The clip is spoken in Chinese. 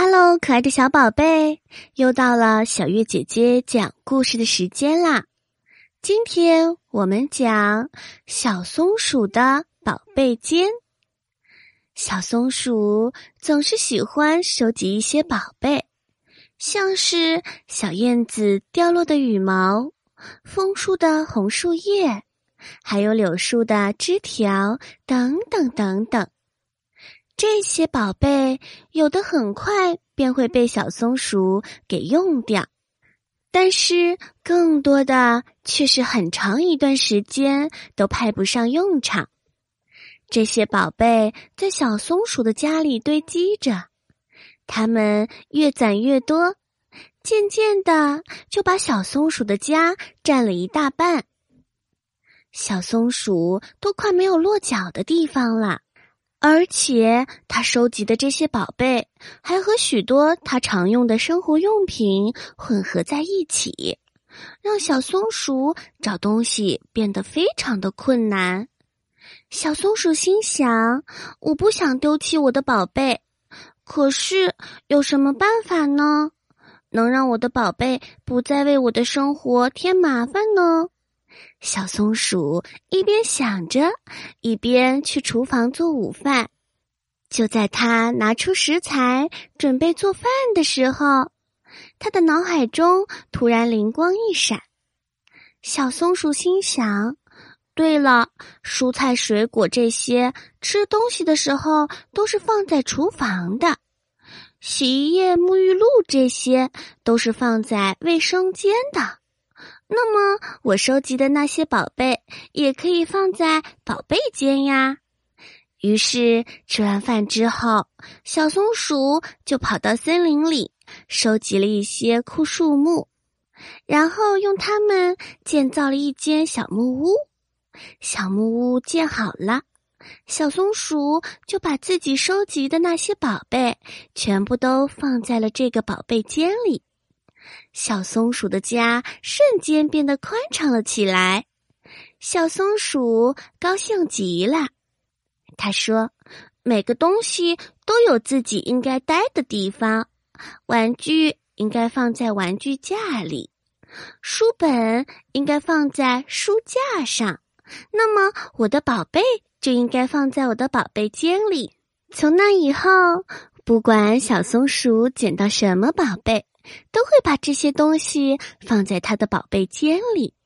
Hello，可爱的小宝贝，又到了小月姐姐讲故事的时间啦！今天我们讲小松鼠的宝贝间。小松鼠总是喜欢收集一些宝贝，像是小燕子掉落的羽毛、枫树的红树叶，还有柳树的枝条等等等等。这些宝贝有的很快便会被小松鼠给用掉，但是更多的却是很长一段时间都派不上用场。这些宝贝在小松鼠的家里堆积着，它们越攒越多，渐渐的就把小松鼠的家占了一大半。小松鼠都快没有落脚的地方了。而且，他收集的这些宝贝还和许多他常用的生活用品混合在一起，让小松鼠找东西变得非常的困难。小松鼠心想：“我不想丢弃我的宝贝，可是有什么办法呢？能让我的宝贝不再为我的生活添麻烦呢？”小松鼠一边想着，一边去厨房做午饭。就在他拿出食材准备做饭的时候，他的脑海中突然灵光一闪。小松鼠心想：“对了，蔬菜、水果这些吃东西的时候都是放在厨房的，洗衣液、沐浴露这些都是放在卫生间的。”那么，我收集的那些宝贝也可以放在宝贝间呀。于是，吃完饭之后，小松鼠就跑到森林里，收集了一些枯树木，然后用它们建造了一间小木屋。小木屋建好了，小松鼠就把自己收集的那些宝贝全部都放在了这个宝贝间里。小松鼠的家瞬间变得宽敞了起来，小松鼠高兴极了。他说：“每个东西都有自己应该待的地方，玩具应该放在玩具架里，书本应该放在书架上，那么我的宝贝就应该放在我的宝贝间里。”从那以后，不管小松鼠捡到什么宝贝。都会把这些东西放在他的宝贝间里。